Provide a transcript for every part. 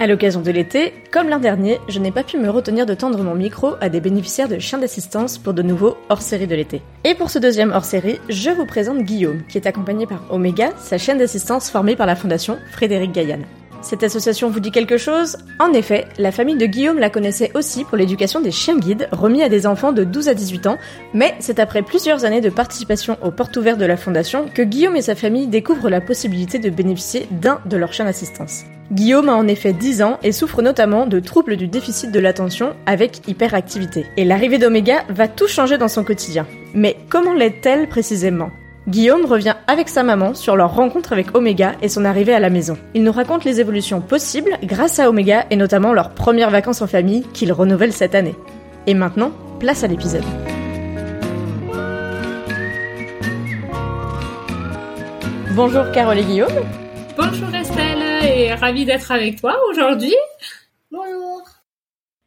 À l'occasion de l'été, comme l'an dernier, je n'ai pas pu me retenir de tendre mon micro à des bénéficiaires de chiens d'assistance pour de nouveaux hors-série de l'été. Et pour ce deuxième hors-série, je vous présente Guillaume, qui est accompagné par Omega, sa chaîne d'assistance formée par la fondation Frédéric Gaillan. Cette association vous dit quelque chose? En effet, la famille de Guillaume la connaissait aussi pour l'éducation des chiens guides remis à des enfants de 12 à 18 ans, mais c'est après plusieurs années de participation aux portes ouvertes de la fondation que Guillaume et sa famille découvrent la possibilité de bénéficier d'un de leurs chiens d'assistance. Guillaume a en effet 10 ans et souffre notamment de troubles du déficit de l'attention avec hyperactivité. Et l'arrivée d'Omega va tout changer dans son quotidien. Mais comment l'aide-t-elle précisément? Guillaume revient avec sa maman sur leur rencontre avec Omega et son arrivée à la maison. Il nous raconte les évolutions possibles grâce à Omega et notamment leurs premières vacances en famille qu'ils renouvellent cette année. Et maintenant, place à l'épisode. Bonjour Carole et Guillaume. Bonjour Estelle et ravie d'être avec toi aujourd'hui. Bonjour.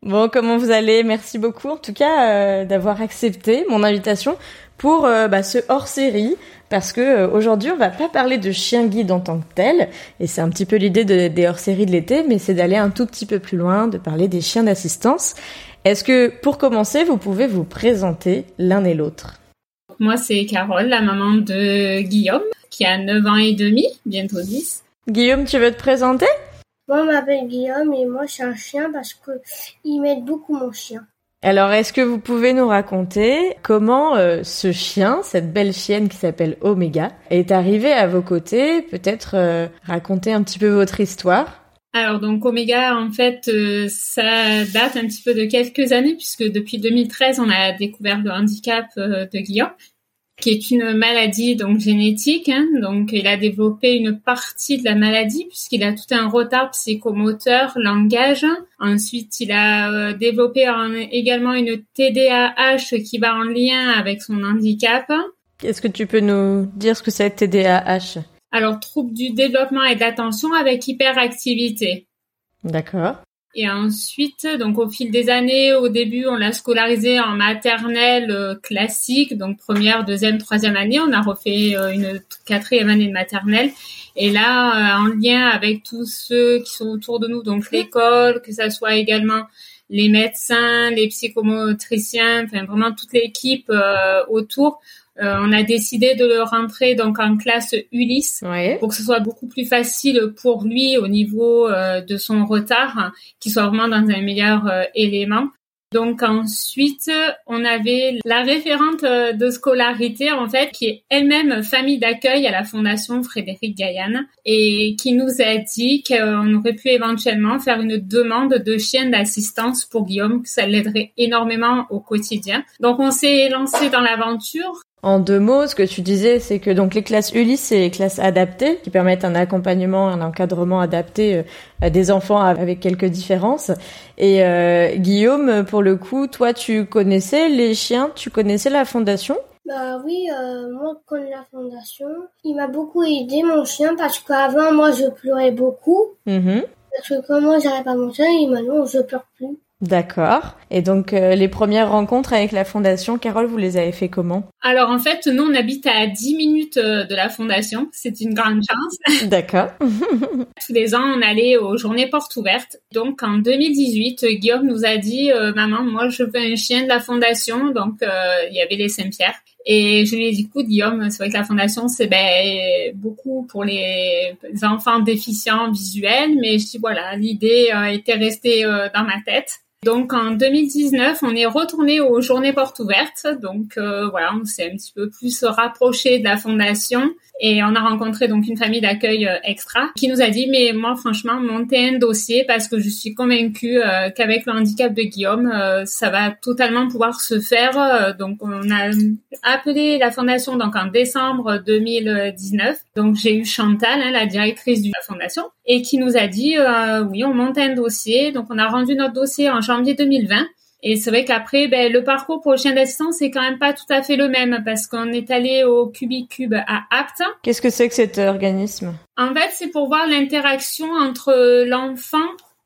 Bon, comment vous allez? Merci beaucoup en tout cas euh, d'avoir accepté mon invitation pour euh, bah, ce hors-série parce que euh, aujourd'hui on va pas parler de chien guide en tant que tel et c'est un petit peu l'idée de, des hors-séries de l'été mais c'est d'aller un tout petit peu plus loin de parler des chiens d'assistance. Est-ce que pour commencer vous pouvez vous présenter l'un et l'autre? Moi c'est Carole, la maman de Guillaume qui a 9 ans et demi, bientôt 10. Guillaume, tu veux te présenter? Moi, je m'appelle Guillaume et moi, je suis un chien parce que il m'aide beaucoup mon chien. Alors, est-ce que vous pouvez nous raconter comment euh, ce chien, cette belle chienne qui s'appelle Omega, est arrivé à vos côtés? Peut-être euh, raconter un petit peu votre histoire. Alors, donc Omega, en fait, euh, ça date un petit peu de quelques années puisque depuis 2013, on a découvert le handicap de Guillaume qui est une maladie donc génétique. Hein. donc, il a développé une partie de la maladie puisqu'il a tout un retard psychomoteur, langage. Ensuite, il a euh, développé également une TDAH qui va en lien avec son handicap. Est-ce que tu peux nous dire ce que c'est TDAH Alors, trouble du développement et de l'attention avec hyperactivité. D'accord. Et ensuite, donc au fil des années, au début, on l'a scolarisé en maternelle euh, classique, donc première, deuxième, troisième année. On a refait euh, une quatrième année de maternelle. Et là, euh, en lien avec tous ceux qui sont autour de nous, donc l'école, que ça soit également les médecins, les psychomotriciens, enfin vraiment toute l'équipe autour, euh, on a décidé de le rentrer donc en classe Ulysse pour que ce soit beaucoup plus facile pour lui au niveau euh, de son retard, qu'il soit vraiment dans un meilleur euh, élément. Donc ensuite, on avait la référente de scolarité en fait qui est elle-même famille d'accueil à la Fondation Frédéric Gaillan et qui nous a dit qu'on aurait pu éventuellement faire une demande de chien d'assistance pour Guillaume, que ça l'aiderait énormément au quotidien. Donc on s'est lancé dans l'aventure en deux mots, ce que tu disais, c'est que donc les classes Ulysse, c'est les classes adaptées qui permettent un accompagnement, un encadrement adapté euh, à des enfants avec quelques différences. Et euh, Guillaume, pour le coup, toi, tu connaissais les chiens, tu connaissais la fondation? Bah oui, euh, moi je connais la fondation. Il m'a beaucoup aidé mon chien parce qu'avant moi je pleurais beaucoup. Mm-hmm. Parce que quand moi j'arrive à mon chien, il m'a dit non je pleure plus. D'accord. Et donc euh, les premières rencontres avec la fondation, Carole, vous les avez fait comment? Alors en fait, nous on habite à 10 minutes euh, de la fondation. C'est une grande chance. D'accord. Tous les ans, on allait aux journées portes ouvertes. Donc en 2018, Guillaume nous a dit euh, maman, moi je veux un chien de la fondation." Donc il y avait les Saint-Pierre. Et je lui ai dit, écoute Guillaume, c'est vrai que la fondation c'est ben, beaucoup pour les enfants déficients visuels, mais je dis voilà, l'idée était restée dans ma tête. Donc en 2019, on est retourné aux journées portes ouvertes. Donc euh, voilà, on s'est un petit peu plus rapproché de la fondation et on a rencontré donc une famille d'accueil euh, extra qui nous a dit mais moi franchement montez un dossier parce que je suis convaincue euh, qu'avec le handicap de Guillaume ça va totalement pouvoir se faire. donc on a appelé la fondation donc en décembre 2019. Donc j'ai eu Chantal, hein, la directrice de la fondation, et qui nous a dit oui on monte un dossier. Donc on a rendu notre dossier en janvier 2020. Et c'est vrai qu'après, ben, le parcours pour le chien d'assistance, c'est quand même pas tout à fait le même parce qu'on est allé au Cubicube à Apt. Qu'est-ce que c'est que cet organisme? En fait, c'est pour voir l'interaction entre l'enfant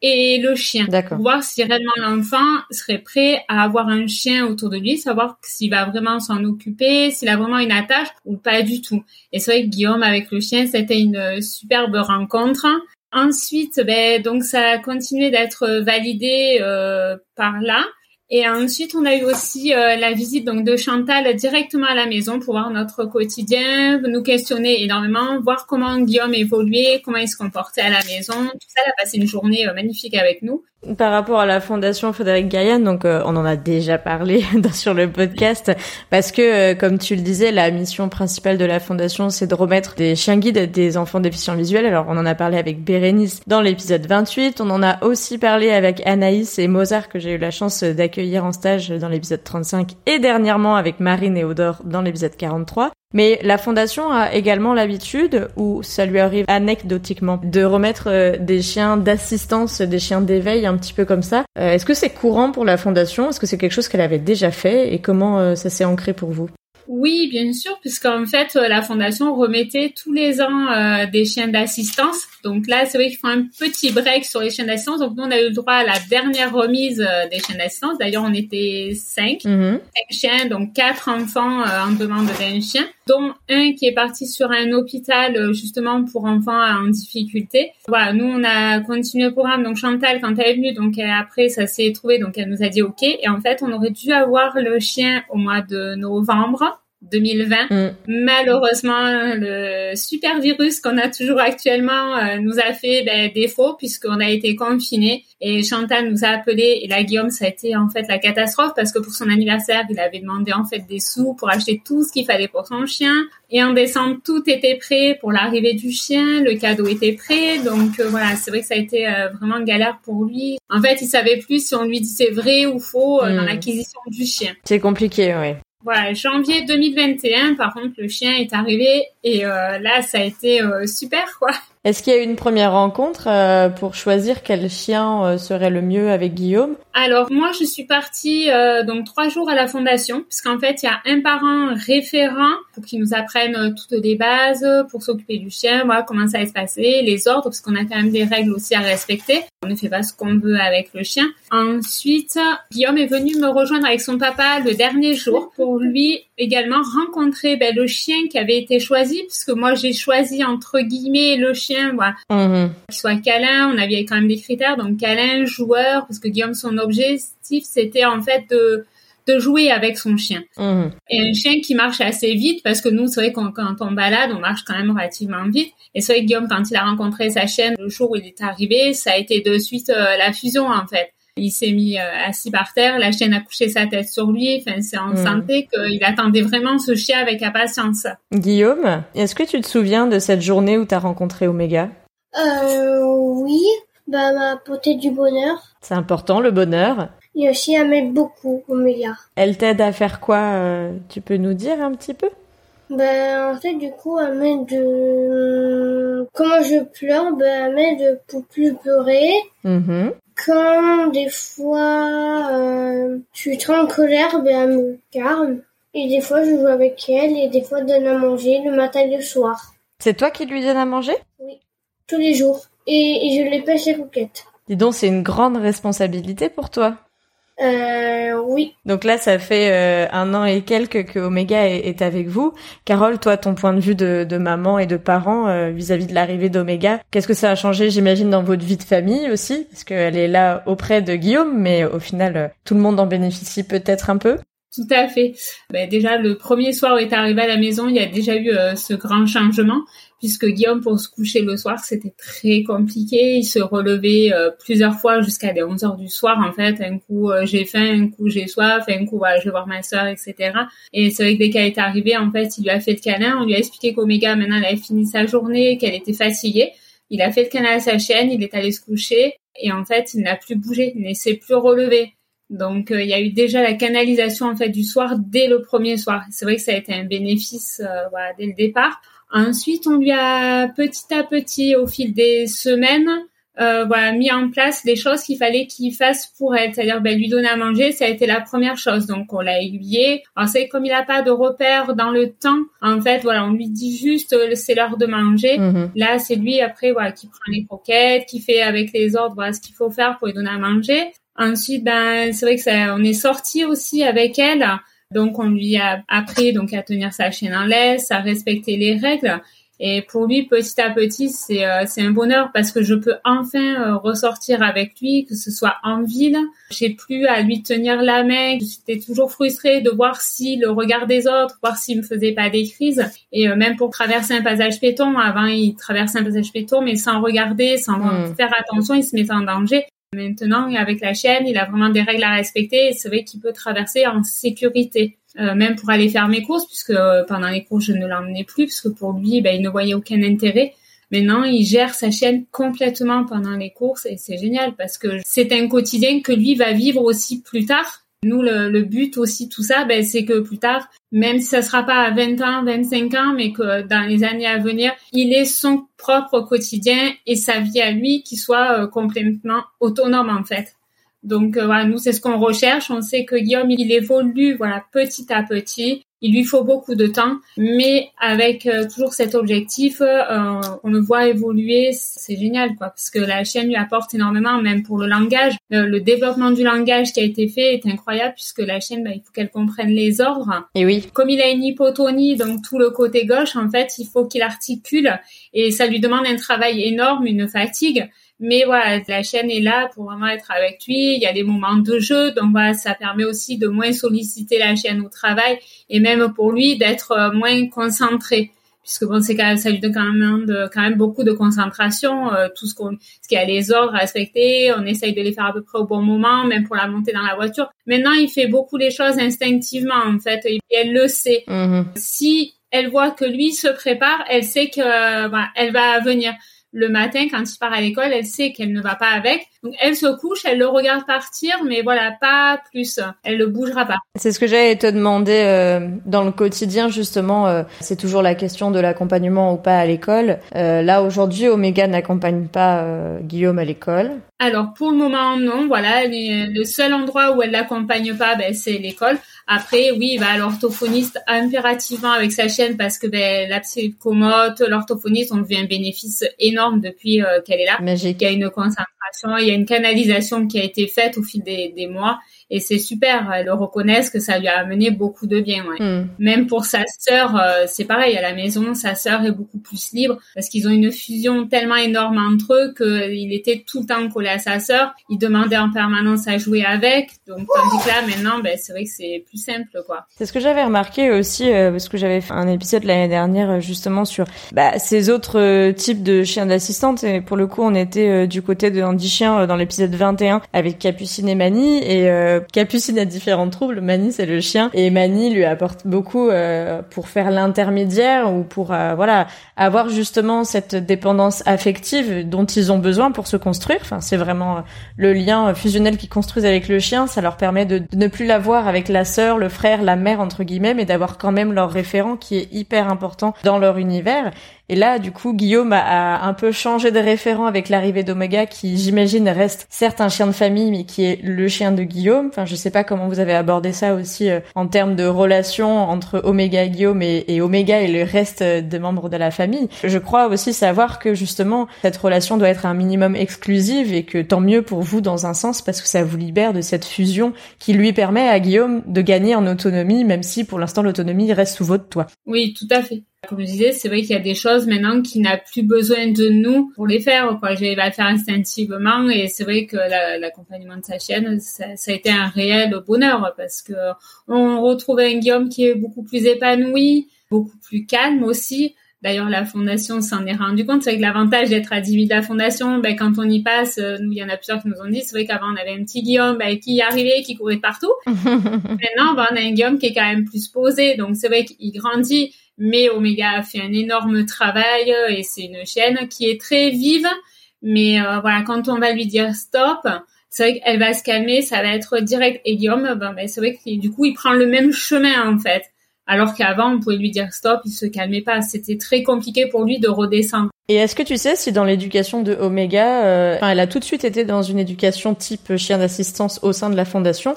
et le chien. D'accord. Voir si réellement l'enfant serait prêt à avoir un chien autour de lui, savoir s'il va vraiment s'en occuper, s'il a vraiment une attache ou pas du tout. Et c'est vrai que Guillaume avec le chien, c'était une superbe rencontre. Ensuite, ben, donc ça a continué d'être validé euh, par là. Et ensuite, on a eu aussi euh, la visite donc de Chantal directement à la maison pour voir notre quotidien, nous questionner énormément, voir comment Guillaume évoluait, comment il se comportait à la maison. Tout ça, elle a passé une journée euh, magnifique avec nous. Par rapport à la fondation Frédéric Gaillan, donc euh, on en a déjà parlé sur le podcast, parce que comme tu le disais, la mission principale de la fondation, c'est de remettre des chiens guides des enfants déficients visuels. Alors on en a parlé avec Bérénice dans l'épisode 28, on en a aussi parlé avec Anaïs et Mozart que j'ai eu la chance d'accueillir accueillir en stage dans l'épisode 35 et dernièrement avec Marine et Odor dans l'épisode 43. Mais la fondation a également l'habitude, ou ça lui arrive anecdotiquement, de remettre euh, des chiens d'assistance, des chiens d'éveil, un petit peu comme ça. Euh, est-ce que c'est courant pour la fondation? Est-ce que c'est quelque chose qu'elle avait déjà fait? Et comment euh, ça s'est ancré pour vous? Oui, bien sûr, puisqu'en fait, la fondation remettait tous les ans des chiens d'assistance. Donc là, c'est vrai qu'ils font un petit break sur les chiens d'assistance. Donc nous, on a eu le droit à la dernière remise des chiens d'assistance. D'ailleurs, on était cinq, cinq chiens, donc quatre enfants en demande d'un chien, dont un qui est parti sur un hôpital justement pour enfants en difficulté. Voilà, nous, on a continué le programme. Donc Chantal, quand elle est venue, donc après, ça s'est trouvé, donc elle nous a dit OK. Et en fait, on aurait dû avoir le chien au mois de novembre. 2020. Mm. Malheureusement, le super virus qu'on a toujours actuellement euh, nous a fait ben, défaut puisqu'on a été confinés et Chantal nous a appelé et la Guillaume ça a été en fait la catastrophe parce que pour son anniversaire il avait demandé en fait des sous pour acheter tout ce qu'il fallait pour son chien et en décembre tout était prêt pour l'arrivée du chien, le cadeau était prêt donc euh, voilà c'est vrai que ça a été euh, vraiment galère pour lui. En fait il savait plus si on lui disait vrai ou faux dans mm. l'acquisition du chien. C'est compliqué ouais. Voilà, janvier 2021, par contre, le chien est arrivé et euh, là, ça a été euh, super, quoi. Est-ce qu'il y a eu une première rencontre euh, pour choisir quel chien euh, serait le mieux avec Guillaume? Alors moi je suis partie euh, donc trois jours à la fondation puisqu'en fait il y a un parent référent pour qu'il nous apprenne toutes les bases pour s'occuper du chien, comment ça va se passer, les ordres parce qu'on a quand même des règles aussi à respecter. On ne fait pas ce qu'on veut avec le chien. Ensuite Guillaume est venu me rejoindre avec son papa le dernier jour pour lui également rencontrer ben, le chien qui avait été choisi puisque moi j'ai choisi entre guillemets le chien voilà. Mhm. Qu'il soit câlin, on avait quand même des critères, donc câlin, joueur, parce que Guillaume, son objectif, c'était en fait de de jouer avec son chien. Mhm. Et un chien qui marche assez vite, parce que nous, c'est vrai qu'on quand on balade, on marche quand même relativement vite. Et c'est vrai que Guillaume, quand il a rencontré sa chienne, le jour où il est arrivé, ça a été de suite euh, la fusion, en fait. Il s'est mis euh, assis par terre, la chienne a couché sa tête sur lui. Enfin, c'est en mmh. santé qu'il attendait vraiment ce chien avec impatience. Guillaume, est-ce que tu te souviens de cette journée où tu as rencontré Omega? Euh, oui. Bah, m'a apporté du bonheur. C'est important, le bonheur. Et aussi, elle m'aide beaucoup, Omega. Elle t'aide à faire quoi euh, Tu peux nous dire un petit peu? Ben, en fait, du coup, elle m'aide de... Comment je pleure, ben, elle m'aide pour plus pleurer. Mmh quand des fois euh, je suis trop en colère, ben elle me calme. Et des fois je joue avec elle et des fois je donne à manger le matin et le soir. C'est toi qui lui donnes à manger? Oui, tous les jours. Et, je les pêche les coquettes. Dis donc, c'est une grande responsabilité pour toi. Euh, oui. Donc là, ça fait euh, un an et quelques que Omega est, avec vous. Carole, toi, ton point de vue de, de maman et de parents euh, vis-à-vis de l'arrivée d'Omega, qu'est-ce que ça a changé, j'imagine, dans votre vie de famille aussi? Parce qu'elle est là auprès de Guillaume, mais au final, euh, tout le monde en bénéficie peut-être un peu? Tout à fait. Ben, déjà, le premier soir où il est arrivé à la maison, il y a déjà eu ce grand changement puisque Guillaume, pour se coucher le soir, c'était très compliqué. Il se relevait euh, plusieurs fois jusqu'à les 11 heures du soir, en fait. Un coup, euh, j'ai faim, un coup, j'ai soif, un coup, voilà, je vais voir ma soeur, etc. Et c'est vrai que dès qu'elle est arrivée, en fait, il lui a fait le câlin. On lui a expliqué qu'Oméga, maintenant, elle avait fini sa journée, qu'elle était fatiguée. Il a fait le câlin à sa chaîne, il est allé se coucher. Et en fait, il n'a plus bougé, il ne s'est plus relevé. Donc euh, il y a eu déjà la canalisation en fait du soir dès le premier soir. C'est vrai que ça a été un bénéfice dès le départ. Ensuite, on lui a petit à petit, au fil des semaines, euh, voilà, mis en place les choses qu'il fallait qu'il fasse pour elle, c'est-à-dire ben, lui donner à manger, ça a été la première chose. Donc on l'a aiguillé. Alors c'est comme il n'a pas de repère dans le temps, en fait, voilà, on lui dit juste euh, c'est l'heure de manger. Mhm. Là, c'est lui après voilà qui prend les croquettes, qui fait avec les ordres voilà ce qu'il faut faire pour lui donner à manger. Ensuite, ben c'est vrai que ça, on est sorti aussi avec elle. Donc on lui a appris donc à tenir sa chaîne en laisse, à respecter les règles. Et pour lui, petit à petit, c'est euh, c'est un bonheur parce que je peux enfin euh, ressortir avec lui, que ce soit en ville. J'ai plus à lui tenir la main. J'étais toujours frustrée de voir si le regard des autres, voir s'il me faisait pas des crises. Et euh, même pour traverser un passage péton, avant il traversait un passage péton, mais sans regarder, sans hmm. faire attention, il se mettait en danger. Maintenant, avec la chaîne, il a vraiment des règles à respecter et c'est vrai qu'il peut traverser en sécurité. Euh, même pour aller faire mes courses, puisque euh, pendant les courses, je ne l'emmenais plus, parce que pour lui, ben, il ne voyait aucun intérêt. Maintenant, il gère sa chaîne complètement pendant les courses et c'est génial parce que c'est un quotidien que lui va vivre aussi plus tard nous, le, but aussi, tout ça, ben, c'est que plus tard, même si ça sera pas à 20 ans, 25 ans, mais que dans les années à venir, il ait son propre quotidien et sa vie à lui qui soit euh, complètement autonome, en fait. Donc euh, voilà, nous c'est ce qu'on recherche. On sait que Guillaume il évolue voilà petit à petit. Il lui faut beaucoup de temps, mais avec euh, toujours cet objectif, euh, on le voit évoluer, c'est génial quoi, parce que la chaîne lui apporte énormément, même pour le langage. le développement du langage qui a été fait est incroyable, puisque la chaîne, bah, il faut qu'elle comprenne les ordres. Et oui. Comme il a une hypotonie, donc tout le côté gauche, en fait, il faut qu'il articule, et ça lui demande un travail énorme, une fatigue. Mais voilà, la chaîne est là pour vraiment être avec lui. Il y a des moments de jeu, donc voilà, ça permet aussi de moins solliciter la chaîne au travail et même pour lui d'être euh, moins concentré. Puisque bon, c'est quand même, ça lui donne quand même, de, quand même beaucoup de concentration, euh, tout ce qu'on, ce qu'il y a les ordres à respecter, on essaye de les faire à peu près au bon moment, même pour la montée dans la voiture. Maintenant, il fait beaucoup les choses instinctivement, en fait, et elle le sait. Mm-hmm. Si elle voit que lui se prépare, elle sait que, euh, elle va venir le matin quand il part à l'école, elle sait qu'elle ne va pas avec. Donc elle se couche, elle le regarde partir, mais voilà, pas plus. Elle ne bougera pas. C'est ce que j'allais te demander euh, dans le quotidien justement. Euh, c'est toujours la question de l'accompagnement ou pas à l'école. Euh, là aujourd'hui, Omega n'accompagne pas Guillaume à l'école. Alors pour le moment non, voilà, le seul endroit où elle l'accompagne pas, ben, c'est l'école. Après, oui, à l'orthophoniste impérativement avec sa chaîne parce que ben, la psychomote, l'orthophoniste ont vu un bénéfice énorme depuis euh, qu'elle est là. Magique. Il y a une concentration, il y a une canalisation qui a été faite au fil des, des mois et c'est super. Elle le reconnaissent que ça lui a amené beaucoup de bien. Ouais. Hmm. Même pour sa sœur, euh, c'est pareil. À la maison, sa sœur est beaucoup plus libre parce qu'ils ont une fusion tellement énorme entre eux qu'il était tout le temps collé à sa sœur. Il demandait en permanence à jouer avec. Donc tandis que là, maintenant, ben, c'est vrai que c'est plus simple, quoi. C'est ce que j'avais remarqué aussi euh, parce que j'avais fait un épisode l'année dernière euh, justement sur bah, ces autres types de chiens d'assistante. Et pour le coup, on était du côté de Andy Chien dans l'épisode 21 avec Capucine et Mani et Capucine a différents troubles, Mani c'est le chien et Mani lui apporte beaucoup euh, pour faire l'intermédiaire ou pour euh, voilà avoir justement cette dépendance affective dont ils ont besoin pour se construire. Enfin c'est vraiment le lien fusionnel qu'ils construisent avec le chien, ça leur permet de, de ne plus l'avoir avec la sœur, le frère, la mère entre guillemets, mais d'avoir quand même leur référent qui est hyper important dans leur univers. Et là, du coup, Guillaume a, un peu changé de référent avec l'arrivée d'Omega, qui j'imagine reste certes un chien de famille, mais qui est le chien de Guillaume. Enfin, je sais pas comment vous avez abordé ça aussi euh, en termes de relation entre Omega et Guillaume et, et Omega et le reste des membres de la famille. Je crois aussi savoir que justement cette relation doit être un minimum exclusive et que tant mieux pour vous dans un sens parce que ça vous libère de cette fusion qui lui permet à Guillaume de gagner en autonomie, même si pour l'instant l'autonomie reste sous votre toit. Oui, tout à fait. Comme je disais, c'est vrai qu'il y a des choses maintenant qui n'a plus besoin de nous pour les faire. Quoi. Je vais le faire instinctivement et c'est vrai que l'accompagnement de sa chienne, ça, a été un réel bonheur parce que on retrouve un Guillaume qui est beaucoup plus épanoui, beaucoup plus calme aussi. D'ailleurs, la fondation s'en est rendu compte. C'est vrai que l'avantage d'être à 10 000 de la fondation, ben, quand on y passe, euh, nous, il y en a plusieurs qui nous ont dit, c'est vrai qu'avant, on avait un petit Guillaume ben, qui y arrivait, qui courait partout. Maintenant, ben, on a un Guillaume qui est quand même plus posé. Donc, c'est vrai qu'il grandit, mais Omega a fait un énorme travail euh, et c'est une chaîne qui est très vive. Mais euh, voilà, quand on va lui dire stop, c'est vrai qu'elle va se calmer, ça va être direct. Et Guillaume, ben, ben, c'est vrai que du coup, il prend le même chemin, en fait. Alors qu'avant, on pouvait lui dire stop, il se calmait pas. C'était très compliqué pour lui de redescendre. Et est-ce que tu sais si dans l'éducation de Omega, euh, elle a tout de suite été dans une éducation type chien d'assistance au sein de la fondation,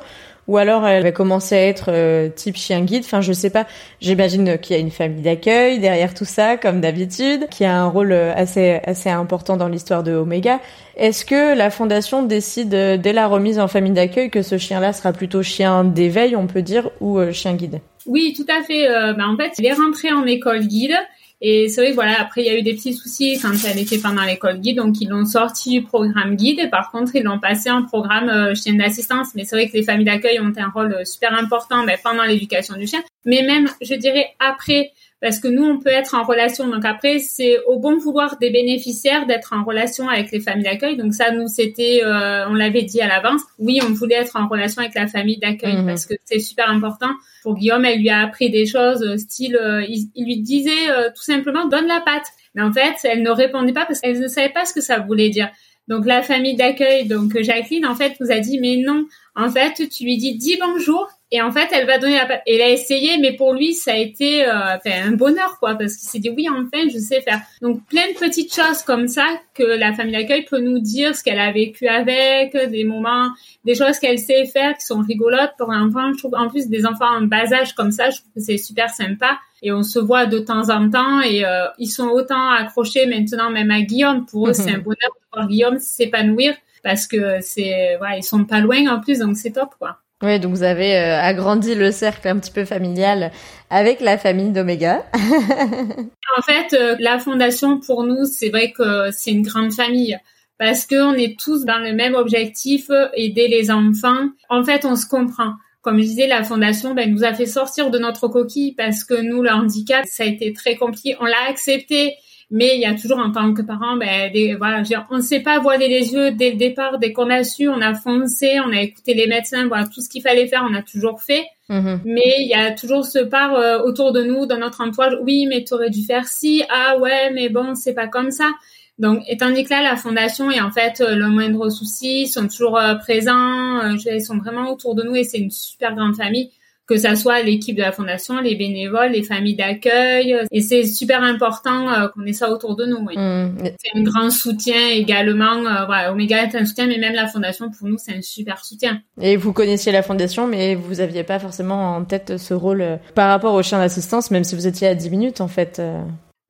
ou alors elle va commencer à être euh, type chien guide. Enfin, je sais pas. J'imagine qu'il y a une famille d'accueil derrière tout ça, comme d'habitude, qui a un rôle euh, assez assez important dans l'histoire de Omega. Est-ce que la fondation décide dès la remise en famille d'accueil que ce chien-là sera plutôt chien d'éveil, on peut dire, ou chien guide? Oui, tout à fait. Euh, bah, en fait, il est rentré en école guide. Et c'est vrai voilà, après il y a eu des petits soucis quand elle était pendant l'école guide, donc ils l'ont sorti du programme guide et par contre ils l'ont passé en programme euh, chien d'assistance. Mais c'est vrai que les familles d'accueil ont un rôle euh, super important mais pendant l'éducation du chien, mais même je dirais après parce que nous, on peut être en relation. Donc après, c'est au bon vouloir des bénéficiaires d'être en relation avec les familles d'accueil. Donc ça, nous, c'était, euh, on l'avait dit à l'avance. Oui, on voulait être en relation avec la famille d'accueil mhm. parce que c'est super important. Pour Guillaume, elle lui a appris des choses, euh, style, euh, il, lui disait tout simplement, donne la patte. Mais en fait, elle ne répondait pas parce qu'elle ne savait pas ce que ça voulait dire. Donc la famille d'accueil, donc Jacqueline, en fait, nous a dit, mais non, en fait, tu lui dis, dis bonjour, et en fait, elle va donner la Elle a essayé, mais pour lui, ça a été euh, un bonheur, quoi, parce qu'il s'est dit oui, enfin, je sais faire. Donc, plein de petites choses comme ça que la famille d'accueil peut nous dire ce qu'elle a vécu avec, des moments, des choses qu'elle sait faire qui sont rigolotes pour un enfant. Je trouve, en plus, des enfants en bas âge comme ça, je trouve que c'est super sympa. Et on se voit de temps en temps et euh, ils sont autant accrochés maintenant même à Guillaume. Pour eux, c'est un bonheur de voir Guillaume s'épanouir parce que c'est, voilà, ils sont pas loin en plus, donc c'est top, quoi. Oui, donc vous avez euh, agrandi le cercle un petit peu familial avec la famille d'Omega. en fait, euh, la fondation pour nous, c'est vrai que c'est une grande famille parce qu'on est tous dans le même objectif, aider les enfants. En fait, on se comprend. Comme je disais, la fondation ben, nous a fait sortir de notre coquille parce que nous, le handicap, ça a été très compliqué. On l'a accepté mais il y a toujours en tant que parent, ben, des, voilà, on ne sait pas voiler les yeux dès le départ, dès qu'on a su, on a foncé, on a écouté les médecins, voilà, tout ce qu'il fallait faire, on a toujours fait. Mm-hmm. Mais il y a toujours ce part euh, autour de nous, dans notre entourage, oui, mais tu aurais dû faire ci, ah ouais, mais bon, c'est pas comme ça. Donc, étant donné que là, la fondation est en fait euh, le moindre souci, ils sont toujours euh, présents, ils sont vraiment autour de nous et c'est une super grande famille que ça soit l'équipe de la fondation, les bénévoles, les familles d'accueil. Et c'est super important euh, qu'on ait ça autour de nous. Oui. Mmh. C'est un grand soutien également. Euh, voilà, Omega est un soutien, mais même la fondation, pour nous, c'est un super soutien. Et vous connaissiez la fondation, mais vous aviez pas forcément en tête ce rôle euh, par rapport aux chiens d'assistance, même si vous étiez à 10 minutes, en fait.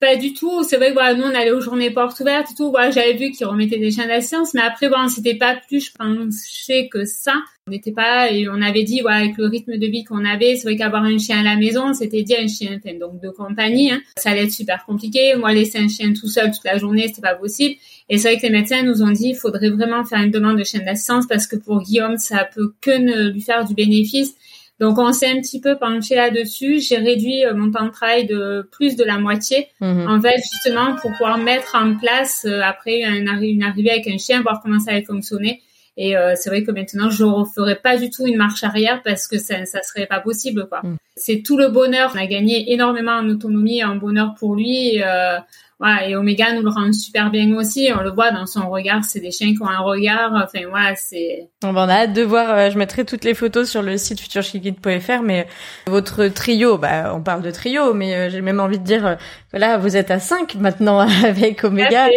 Pas du tout. C'est vrai que voilà, nous on allait aux journées portes ouvertes et tout. Voilà, j'avais vu qu'ils remettaient des chiens d'assistance, mais après bon, c'était pas plus, je pensais que ça. On n'était pas et on avait dit voilà avec le rythme de vie qu'on avait, c'est vrai qu'avoir un chien à la maison, c'était dit un chien donc de compagnie, hein, ça allait être super compliqué. Moi laisser un chien tout seul toute la journée, c'était pas possible. Et c'est vrai que les médecins nous ont dit il faudrait vraiment faire une demande de chien d'assistance parce que pour Guillaume, ça peut que ne lui faire du bénéfice donc on s'est un petit peu penché là-dessus. J'ai réduit euh, mon temps de travail de plus de la moitié, mhm. en fait justement pour pouvoir mettre en place euh, après une, arrivée avec un chien, voir comment ça allait fonctionner. Et euh, c'est vrai que maintenant je ne referai pas du tout une marche arrière parce que ça ça serait pas possible quoi. Mhm. c'est tout le bonheur. On a gagné énormément en autonomie, en bonheur pour lui. Euh, voilà, et Omega nous le rend super bien aussi. On le voit dans son regard. C'est des chiens qui ont un regard. Enfin, voilà, c'est. On va en a hâte de voir. Euh, je mettrai toutes les photos sur le site futurechikid.fr. Mais votre trio, bah, on parle de trio, mais euh, j'ai même envie de dire, euh, voilà, vous êtes à 5 maintenant avec Omega.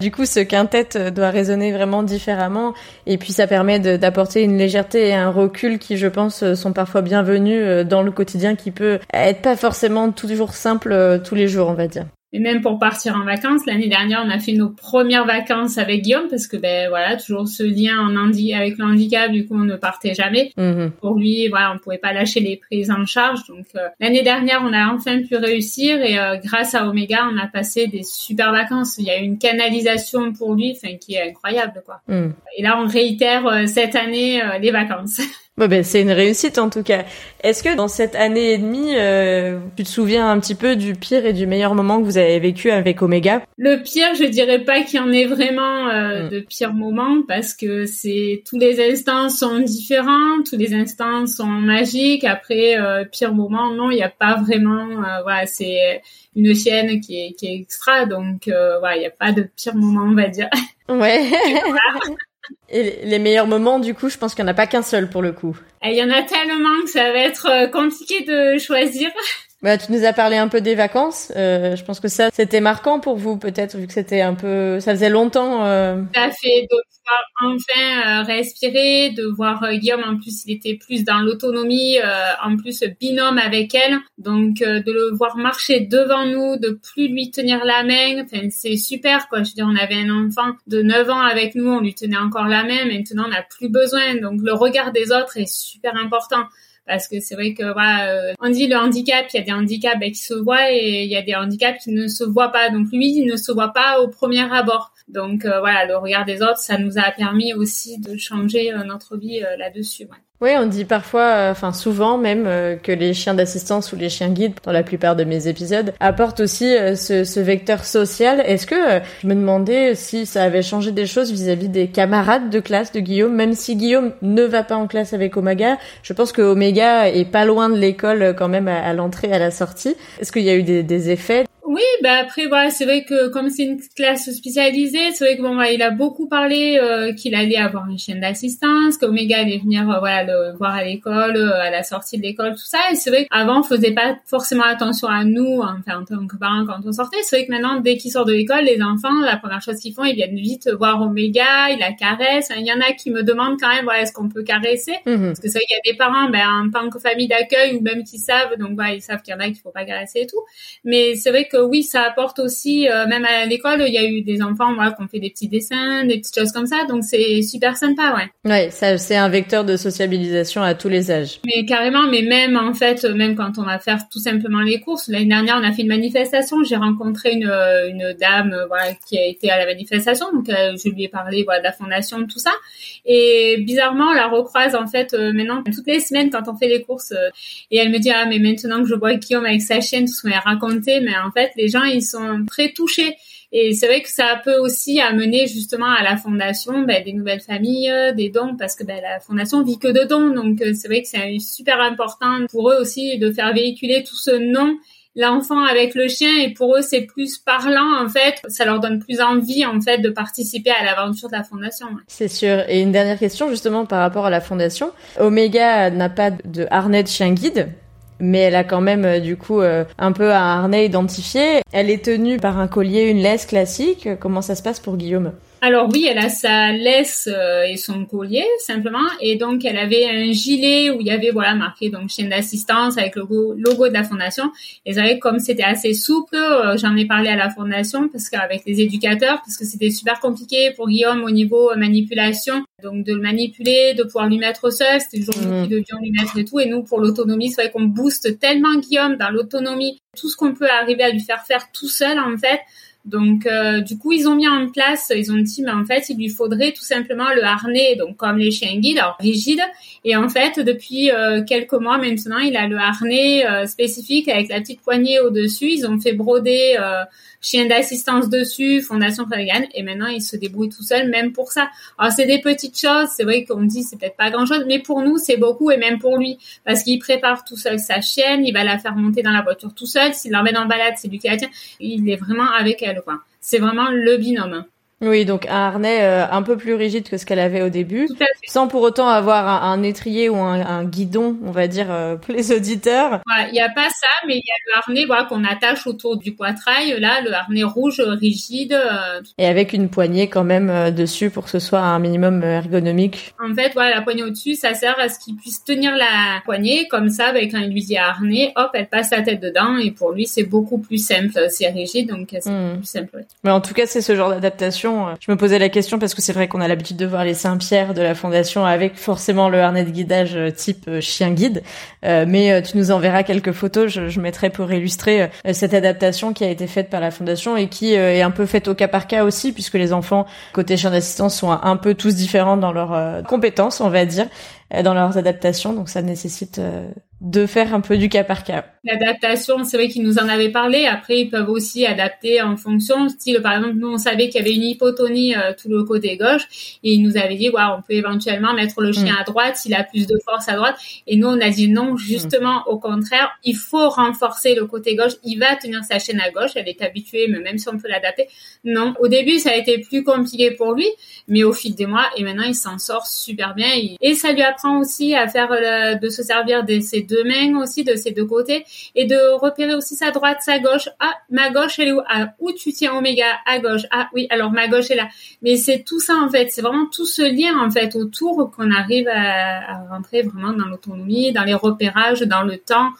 Du coup, ce quintet doit résonner vraiment différemment. Et puis, ça permet d'apporter une légèreté et un recul qui, je pense, sont parfois bienvenus dans le quotidien qui peut être pas forcément toujours simple tous les jours, on va dire et même pour partir en vacances. L'année dernière, on a fait nos premières vacances avec Guillaume parce que ben voilà, toujours ce lien en handi avec le handicap, du coup on ne partait jamais. Mhm. Pour lui, voilà, on pouvait pas lâcher les prises en charge. Donc euh, l'année dernière, on a enfin pu réussir et euh, grâce à Omega, on a passé des super vacances. Il y a eu une canalisation pour lui, enfin qui est incroyable quoi. Mhm. Et là, on réitère euh, cette année les vacances. Bon, ben, c'est une réussite en tout cas. Est-ce que dans cette année et demie, euh, tu te souviens un petit peu du pire et du meilleur moment que vous avez vécu avec Omega? Le pire, je dirais pas qu'il y en ait vraiment euh, mm. de pire moments parce que c'est tous les instants sont différents, tous les instants sont magiques. Après, euh, pire moment, non, il n'y a pas vraiment. Euh, voilà, c'est une chienne qui est, qui est extra, donc voilà, il n'y a pas de pire moment, on va dire. Ouais. Et les meilleurs moments, du coup, je pense qu'il n'y en a pas qu'un seul pour le coup. Il y en a tellement que ça va être euh, compliqué de choisir. Bah, tu nous as parlé un peu des vacances. Euh, je pense que ça, c'était marquant pour vous, peut-être, vu que c'était un peu, ça faisait longtemps. Euh... Ça fait de pouvoir enfin euh, respirer, de voir euh, Guillaume. En plus, il était plus dans l'autonomie, en plus binôme avec elle, donc de le voir marcher devant nous, de plus lui tenir la main. Enfin, c'est super, quoi. Je veux dire, on avait un enfant de 9 ans avec nous, on lui tenait encore la main. Maintenant, on n'a plus besoin. Donc, le regard des autres est super important parce que c'est vrai que voilà, euh, on dit le handicap, il y a des handicaps ben, qui se voient et il y a des handicaps qui ne se voient pas. Donc lui, il ne se voit pas au premier abord. Donc euh, voilà, le regard des autres, ça nous a permis aussi de changer euh, notre vie là-dessus. Ouais. Oui, on dit parfois, enfin souvent même, que les chiens d'assistance ou les chiens guides, dans la plupart de mes épisodes, apportent aussi ce, ce, vecteur social. Est-ce que je me demandais si ça avait changé des choses vis-à-vis des camarades de classe de Guillaume, même si Guillaume ne va pas en classe avec Omega, je pense que Omega est pas loin de l'école quand même à, l'entrée, à la sortie. Est-ce qu'il y a eu des effets? Oui, bah après voilà, c'est vrai que comme c'est une classe spécialisée, c'est vrai que bon, il a beaucoup parlé euh, qu'il allait avoir une chaîne d'assistance, qu'Omega allait venir euh, voilà le voir à l'école, euh, à la sortie de l'école, tout ça. Et c'est vrai qu'avant, on faisait pas forcément attention à nous, enfin en tant que parents quand on sortait. C'est vrai que maintenant, dès qu'ils sortent de l'école, les enfants, la première chose qu'ils font, ils viennent vite voir Omega, ils la caressent. Il y en a qui me demandent quand même, voilà, est-ce qu'on peut caresser? Mhm. Parce que c'est vrai qu'il y a des parents, ben en tant que famille d'accueil ou même qui savent, donc voilà, ils savent qu'il y en a qu'il faut pas caresser et tout. Mais c'est vrai que oui, ça apporte aussi, euh, même à l'école, il y a eu des enfants, moi, qui ont fait des petits dessins, des petites choses comme ça, donc c'est super sympa, ouais. Ouais, ça, c'est un vecteur de sociabilisation à tous les âges. Mais carrément, mais même en fait, même quand on va faire tout simplement les courses, l'année dernière, on a fait une manifestation, j'ai rencontré une, une dame, voilà, qui a été à la manifestation, donc euh, je lui ai parlé, voilà, de la fondation, tout ça, et bizarrement, on la recroise en fait euh, maintenant toutes les semaines quand on fait les courses, et elle me dit ah mais maintenant que je vois Guillaume avec sa chaîne, tout ce qu'on a raconté, mais en fait les gens ils sont très touchés. Et c'est vrai que ça peut aussi amener justement à la fondation ben, des nouvelles familles, euh, des dons, parce que ben, la fondation vit que de dons. Donc euh, c'est vrai que c'est super important pour eux aussi de faire véhiculer tout ce nom l'enfant avec le chien. Et pour eux c'est plus parlant en fait. Ça leur donne plus envie en fait de participer à l'aventure de la fondation c'est sûr. Et une dernière question justement par rapport à la fondation. Omega n'a pas de harnais de chien guide mais elle a quand même euh, du coup euh, un peu un harnais identifié. Elle est tenue par un collier, une laisse classique. Comment ça se passe pour Guillaume? Alors oui, elle a sa laisse euh, et son collier simplement, et donc elle avait un gilet où il y avait voilà marqué donc chaîne d'assistance avec le logo, logo, de la fondation. Et vous savez comme c'était assez souple, euh, j'en ai parlé à la fondation parce qu'avec les éducateurs, parce que c'était super compliqué pour Guillaume au niveau euh, manipulation, donc de le manipuler, de pouvoir lui mettre au sol, c'était toujours mmh. devions lui mettre et tout. Et nous pour l'autonomie, c'est vrai qu'on booste tellement Guillaume dans l'autonomie, tout ce qu'on peut arriver à lui faire faire tout seul en fait Donc, euh, du coup, ils ont mis en place, ils ont dit, mais en fait, il lui faudrait tout simplement le harnais, donc comme les chiens guides, alors rigide. Et en fait, depuis euh, quelques mois maintenant, il a le harnais euh, spécifique avec la petite poignée au-dessus. Ils ont fait broder chien d'assistance dessus, Fondation Frédéric et maintenant il se débrouille tout seul, même pour ça. Alors c'est des petites choses, c'est vrai qu'on dit c'est peut-être pas grand-chose, mais pour nous c'est beaucoup et même pour lui, parce qu'il prépare tout seul sa chienne, il va la faire monter dans la voiture tout seul, s'il l'emmène en balade, c'est lui qui la tient, il est vraiment avec elle, quoi. C'est vraiment le binôme. Oui, donc un harnais euh, un peu plus rigide que ce qu'elle avait au début, sans pour autant avoir un, étrier ou un, guidon, on va dire, euh, pour les auditeurs. Il n'y a pas ça, mais il y a le harnais voilà, qu'on attache autour du poitrail, là, le harnais rouge rigide. Euh, Et avec une poignée quand même dessus pour que ce soit un minimum ergonomique. En fait, voilà, la poignée au-dessus, ça sert à ce qu'il puisse tenir la poignée, comme ça, avec un lui dit harnais, hop, elle passe la tête dedans, et pour lui, c'est beaucoup plus simple. C'est rigide, donc c'est hmm. plus simple. Mais en tout cas, c'est ce genre d'adaptation euh, je me posais la question parce que c'est vrai qu'on a l'habitude de voir les Saint-Pierre de la Fondation avec forcément le harnais de guidage euh, type euh, chien guide. mais tu nous enverras quelques photos, je, je mettrai pour illustrer cette adaptation qui a été faite par la Fondation et qui est un peu faite au cas par cas aussi puisque les enfants côté chien d'assistance sont un peu tous différents dans leurs compétences, on va dire, dans leurs adaptations. Donc ça nécessite de faire un peu du cas par cas. L'adaptation, c'est vrai qu'ils nous en avaient parlé. Après, ils peuvent aussi adapter en fonction. Style, par exemple, nous, on savait qu'il y avait une hypotonie euh, tout le côté gauche et ils nous avaient dit, on peut éventuellement mettre le chien mm. à droite s'il a plus de force à droite. Et nous, on a dit non, justement, au contraire, il faut renforcer le côté gauche. Il va tenir sa chaîne à gauche. Elle est habituée, mais même si on peut l'adapter. Non. Au début, ça a été plus compliqué pour lui, mais au fil des mois, et maintenant, il s'en sort super bien. Et ça lui apprend aussi à faire, euh, de se servir de ses deux mains aussi, de ses deux côtés et de repérer aussi sa droite, sa gauche. Ah, ma gauche, elle est où? Ah, où tu tiens Oméga? À gauche. Ah oui, alors ma gauche est là. Mais c'est tout ça en fait. C'est vraiment tout ce lien en fait autour qu'on arrive à, rentrer vraiment dans l'autonomie, dans les repérages, dans le temps.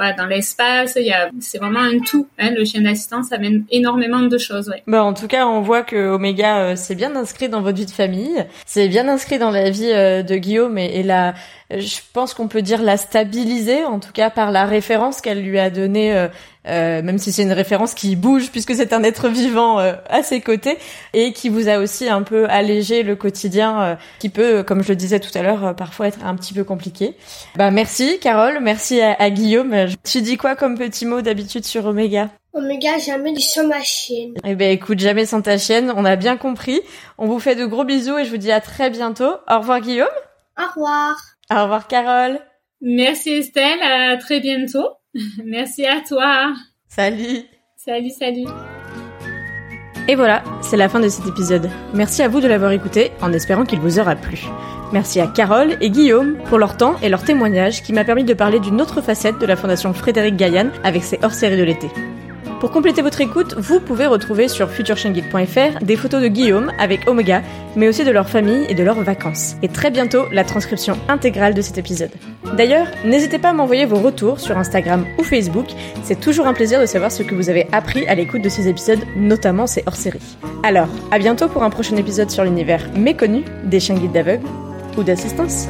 Voilà, dans l'espace, il y a, c'est vraiment un tout. Hein, le chien d'assistance amène énormément de choses. Ouais. Bah, en tout cas, on voit que Oméga, euh, c'est bien inscrit dans votre vie de famille, c'est bien inscrit dans la vie euh, de Guillaume et, et la, je pense qu'on peut dire la stabiliser, en tout cas par la référence qu'elle lui a donnée, euh, euh, même si c'est une référence qui bouge puisque c'est un être vivant euh, à ses côtés et qui vous a aussi un peu allégé le quotidien, qui peut, comme je le disais tout à l'heure, parfois être un petit peu compliqué. Bah merci Carole, merci à, Guillaume. Tu dis quoi comme petit mot d'habitude sur Omega? Omega, jamais sans ma chienne. Eh ben écoute, jamais sans ta chienne, on a bien compris. On vous fait de gros bisous et je vous dis à très bientôt. Au revoir Guillaume. Au revoir. Au revoir Carole. Merci Estelle, à très bientôt. Merci à toi. Salut. Salut, salut. Et voilà, c'est la fin de cet épisode. Merci à vous de l'avoir écouté en espérant qu'il vous aura plu. Merci à Carole et Guillaume pour leur temps et leur témoignage qui m'a permis de parler d'une autre facette de la Fondation Frédéric Gaillan avec ses hors-séries de l'été. Pour compléter votre écoute, vous pouvez retrouver sur futureshengit.fr des photos de Guillaume avec Omega, mais aussi de leur famille et de leurs vacances. Et très bientôt, la transcription intégrale de cet épisode. D'ailleurs, n'hésitez pas à m'envoyer vos retours sur Instagram ou Facebook, c'est toujours un plaisir de savoir ce que vous avez appris à l'écoute de ces épisodes, notamment ces hors-séries. Alors, à bientôt pour un prochain épisode sur l'univers méconnu des chiens guides d'aveugles ou d'assistance.